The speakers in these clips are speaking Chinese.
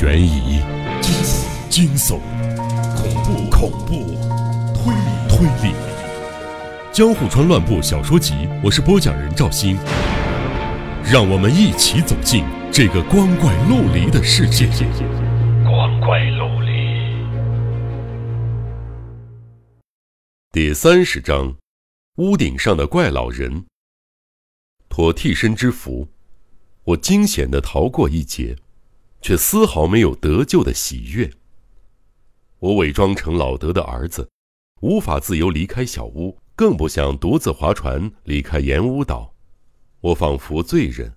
悬疑、惊悚、恐怖、恐怖、推理、推理。《江户川乱步小说集》，我是播讲人赵鑫，让我们一起走进这个光怪陆离的世界。光怪陆离。第三十章：屋顶上的怪老人。脱替身之服，我惊险的逃过一劫。却丝毫没有得救的喜悦。我伪装成老德的儿子，无法自由离开小屋，更不想独自划船离开盐屋岛。我仿佛罪人，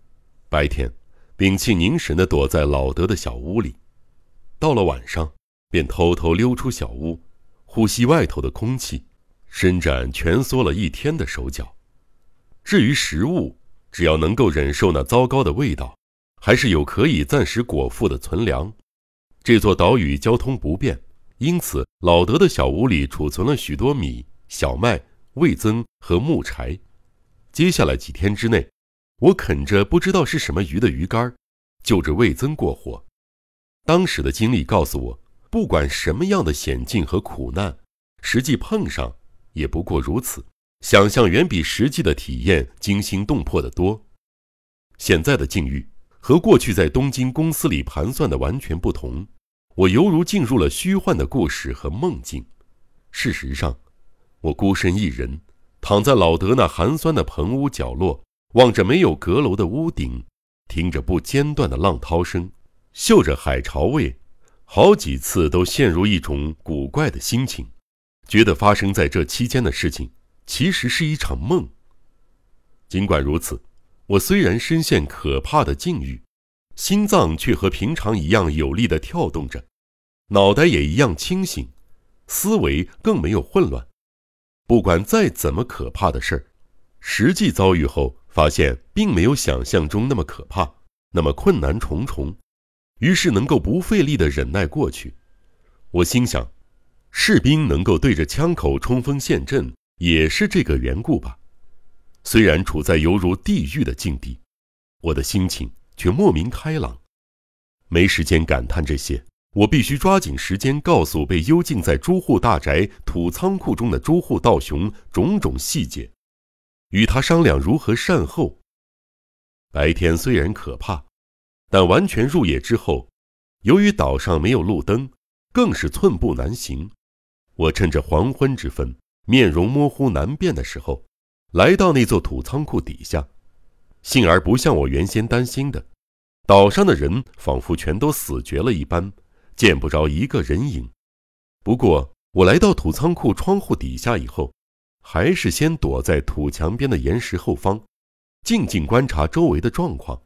白天屏气凝神地躲在老德的小屋里，到了晚上便偷偷溜出小屋，呼吸外头的空气，伸展蜷缩了一天的手脚。至于食物，只要能够忍受那糟糕的味道。还是有可以暂时果腹的存粮。这座岛屿交通不便，因此老德的小屋里储存了许多米、小麦、味增和木柴。接下来几天之内，我啃着不知道是什么鱼的鱼干，就着味增过活。当时的经历告诉我，不管什么样的险境和苦难，实际碰上也不过如此。想象远比实际的体验惊心动魄的多。现在的境遇。和过去在东京公司里盘算的完全不同，我犹如进入了虚幻的故事和梦境。事实上，我孤身一人，躺在老德那寒酸的棚屋角落，望着没有阁楼的屋顶，听着不间断的浪涛声，嗅着海潮味，好几次都陷入一种古怪的心情，觉得发生在这期间的事情其实是一场梦。尽管如此。我虽然深陷可怕的境遇，心脏却和平常一样有力地跳动着，脑袋也一样清醒，思维更没有混乱。不管再怎么可怕的事儿，实际遭遇后发现并没有想象中那么可怕，那么困难重重，于是能够不费力地忍耐过去。我心想，士兵能够对着枪口冲锋陷阵，也是这个缘故吧。虽然处在犹如地狱的境地，我的心情却莫名开朗。没时间感叹这些，我必须抓紧时间告诉被幽禁在朱户大宅土仓库中的朱户道雄种种细节，与他商量如何善后。白天虽然可怕，但完全入夜之后，由于岛上没有路灯，更是寸步难行。我趁着黄昏之分，面容模糊难辨的时候。来到那座土仓库底下，幸而不像我原先担心的，岛上的人仿佛全都死绝了一般，见不着一个人影。不过，我来到土仓库窗户底下以后，还是先躲在土墙边的岩石后方，静静观察周围的状况。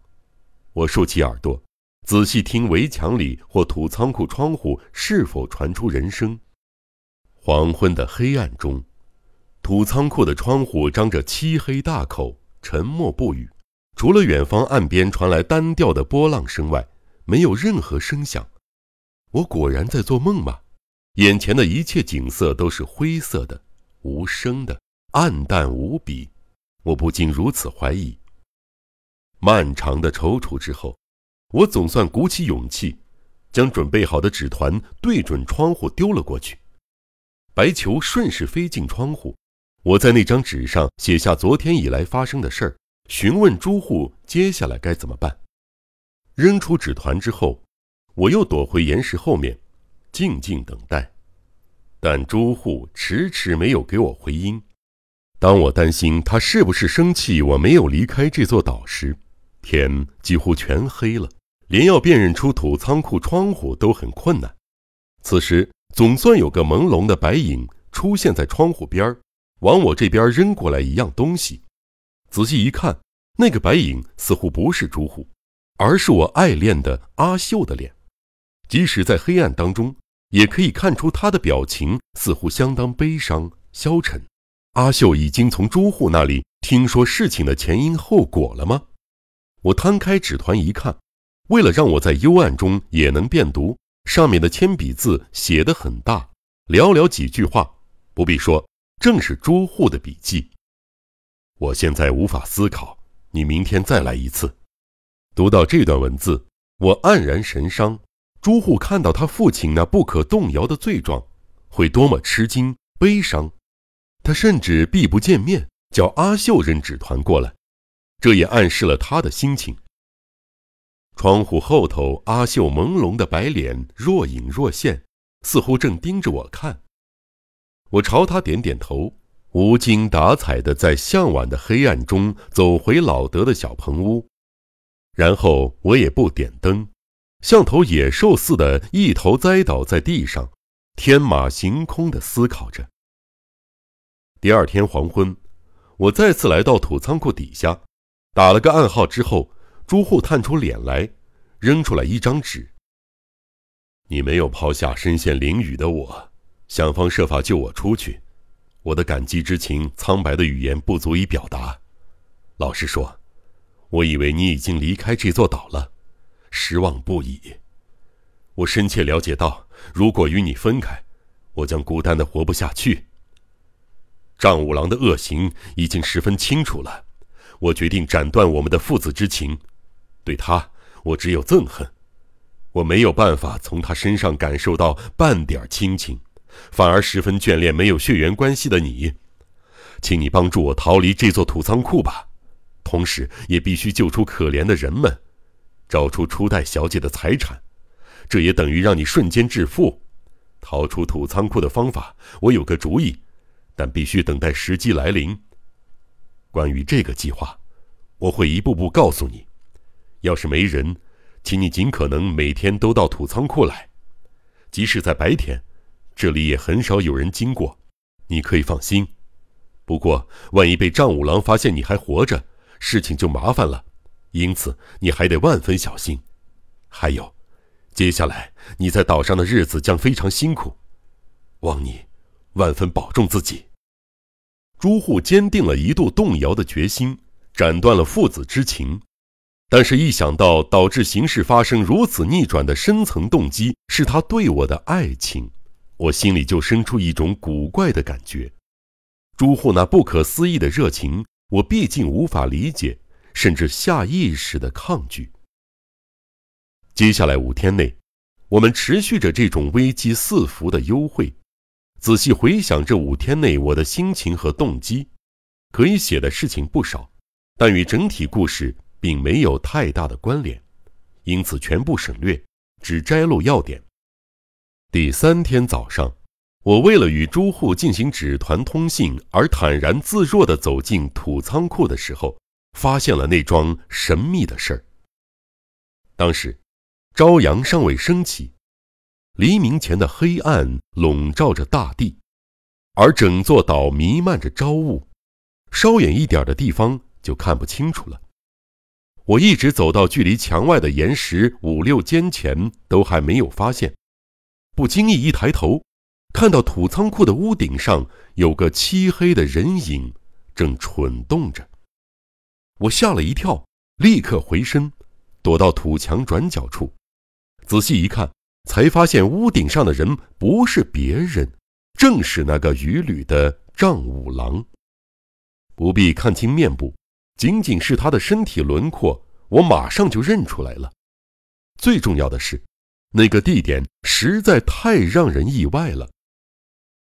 我竖起耳朵，仔细听围墙里或土仓库窗户是否传出人声。黄昏的黑暗中。土仓库的窗户张着漆黑大口，沉默不语。除了远方岸边传来单调的波浪声外，没有任何声响。我果然在做梦吗？眼前的一切景色都是灰色的、无声的、暗淡无比。我不禁如此怀疑。漫长的踌躇之后，我总算鼓起勇气，将准备好的纸团对准窗户丢了过去。白球顺势飞进窗户。我在那张纸上写下昨天以来发生的事儿，询问朱户接下来该怎么办。扔出纸团之后，我又躲回岩石后面，静静等待。但朱户迟迟没有给我回音。当我担心他是不是生气我没有离开这座岛时，天几乎全黑了，连要辨认出土仓库窗户都很困难。此时，总算有个朦胧的白影出现在窗户边儿。往我这边扔过来一样东西，仔细一看，那个白影似乎不是朱户，而是我爱恋的阿秀的脸。即使在黑暗当中，也可以看出他的表情似乎相当悲伤消沉。阿秀已经从朱户那里听说事情的前因后果了吗？我摊开纸团一看，为了让我在幽暗中也能辨读，上面的铅笔字写得很大，寥寥几句话，不必说。正是朱户的笔记。我现在无法思考，你明天再来一次。读到这段文字，我黯然神伤。朱户看到他父亲那不可动摇的罪状，会多么吃惊、悲伤。他甚至避不见面，叫阿秀扔纸团过来，这也暗示了他的心情。窗户后头，阿秀朦胧的白脸若隐若现，似乎正盯着我看。我朝他点点头，无精打采的在向晚的黑暗中走回老德的小棚屋，然后我也不点灯，像头野兽似的，一头栽倒在地上，天马行空的思考着。第二天黄昏，我再次来到土仓库底下，打了个暗号之后。朱户探出脸来，扔出来一张纸。你没有抛下身陷囹圄的我，想方设法救我出去，我的感激之情，苍白的语言不足以表达。老实说，我以为你已经离开这座岛了，失望不已。我深切了解到，如果与你分开，我将孤单的活不下去。丈五郎的恶行已经十分清楚了，我决定斩断我们的父子之情。对他，我只有憎恨，我没有办法从他身上感受到半点亲情，反而十分眷恋没有血缘关系的你，请你帮助我逃离这座土仓库吧，同时也必须救出可怜的人们，找出初代小姐的财产，这也等于让你瞬间致富。逃出土仓库的方法，我有个主意，但必须等待时机来临。关于这个计划，我会一步步告诉你。要是没人，请你尽可能每天都到土仓库来，即使在白天，这里也很少有人经过，你可以放心。不过，万一被丈五郎发现你还活着，事情就麻烦了，因此你还得万分小心。还有，接下来你在岛上的日子将非常辛苦，望你万分保重自己。朱户坚定了一度动摇的决心，斩断了父子之情。但是，一想到导致形势发生如此逆转的深层动机是他对我的爱情，我心里就生出一种古怪的感觉。朱户那不可思议的热情，我毕竟无法理解，甚至下意识的抗拒。接下来五天内，我们持续着这种危机四伏的幽会。仔细回想这五天内我的心情和动机，可以写的事情不少，但与整体故事。并没有太大的关联，因此全部省略，只摘录要点。第三天早上，我为了与朱户进行纸团通信而坦然自若地走进土仓库的时候，发现了那桩神秘的事儿。当时，朝阳尚未升起，黎明前的黑暗笼罩着大地，而整座岛弥漫着朝雾，稍远一点的地方就看不清楚了。我一直走到距离墙外的岩石五六间前，都还没有发现。不经意一抬头，看到土仓库的屋顶上有个漆黑的人影，正蠢动着。我吓了一跳，立刻回身，躲到土墙转角处。仔细一看，才发现屋顶上的人不是别人，正是那个渔旅的丈五郎。不必看清面部。仅仅是他的身体轮廓，我马上就认出来了。最重要的是，那个地点实在太让人意外了。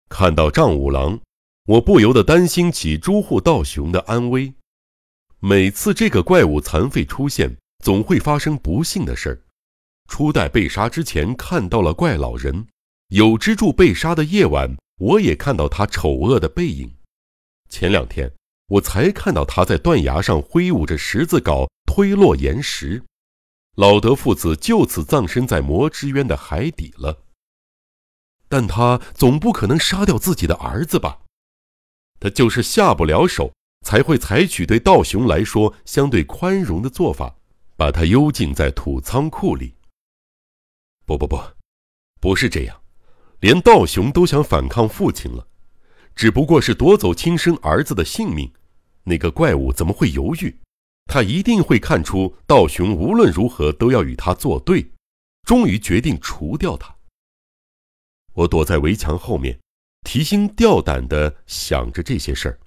看到丈五郎，我不由得担心起朱户道雄的安危。每次这个怪物残废出现，总会发生不幸的事儿。初代被杀之前看到了怪老人，有之助被杀的夜晚，我也看到他丑恶的背影。前两天。我才看到他在断崖上挥舞着十字镐推落岩石，老德父子就此葬身在魔之渊的海底了。但他总不可能杀掉自己的儿子吧？他就是下不了手，才会采取对道雄来说相对宽容的做法，把他幽禁在土仓库里。不不不，不是这样，连道雄都想反抗父亲了，只不过是夺走亲生儿子的性命。那个怪物怎么会犹豫？他一定会看出道雄无论如何都要与他作对，终于决定除掉他。我躲在围墙后面，提心吊胆地想着这些事儿。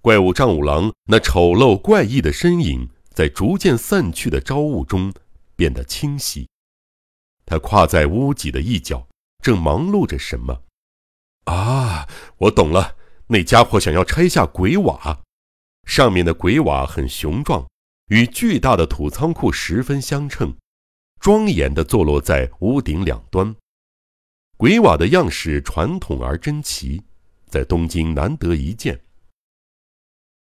怪物丈五郎那丑陋怪异的身影，在逐渐散去的朝雾中变得清晰。他跨在屋脊的一角，正忙碌着什么。啊，我懂了，那家伙想要拆下鬼瓦。上面的鬼瓦很雄壮，与巨大的土仓库十分相称，庄严地坐落在屋顶两端。鬼瓦的样式传统而珍奇，在东京难得一见。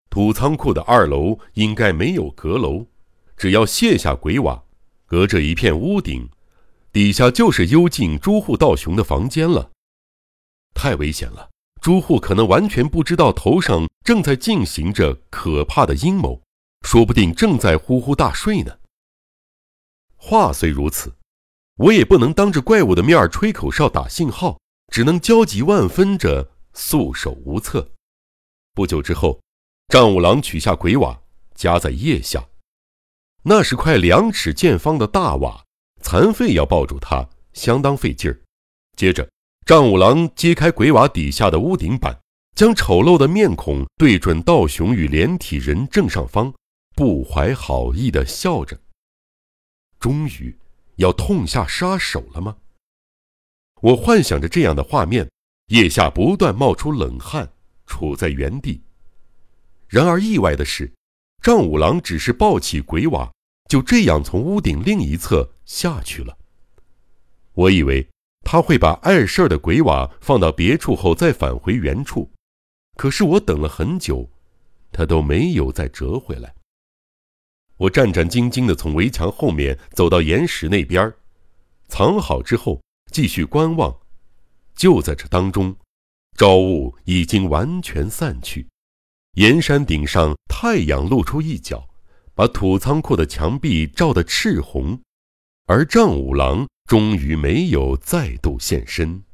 土仓库的二楼应该没有阁楼，只要卸下鬼瓦，隔着一片屋顶，底下就是幽静朱户道雄的房间了。太危险了！朱户可能完全不知道头上正在进行着可怕的阴谋，说不定正在呼呼大睡呢。话虽如此，我也不能当着怪物的面吹口哨打信号，只能焦急万分着束手无策。不久之后，丈五郎取下鬼瓦，夹在腋下，那是块两尺见方的大瓦，残废要抱住它相当费劲儿。接着。丈五郎揭开鬼瓦底下的屋顶板，将丑陋的面孔对准道雄与连体人正上方，不怀好意的笑着。终于要痛下杀手了吗？我幻想着这样的画面，腋下不断冒出冷汗，处在原地。然而意外的是，丈五郎只是抱起鬼瓦，就这样从屋顶另一侧下去了。我以为。他会把碍事儿的鬼瓦放到别处后再返回原处，可是我等了很久，他都没有再折回来。我战战兢兢地从围墙后面走到岩石那边，藏好之后继续观望。就在这当中，朝雾已经完全散去，岩山顶上太阳露出一角，把土仓库的墙壁照得赤红，而丈五郎。终于没有再度现身。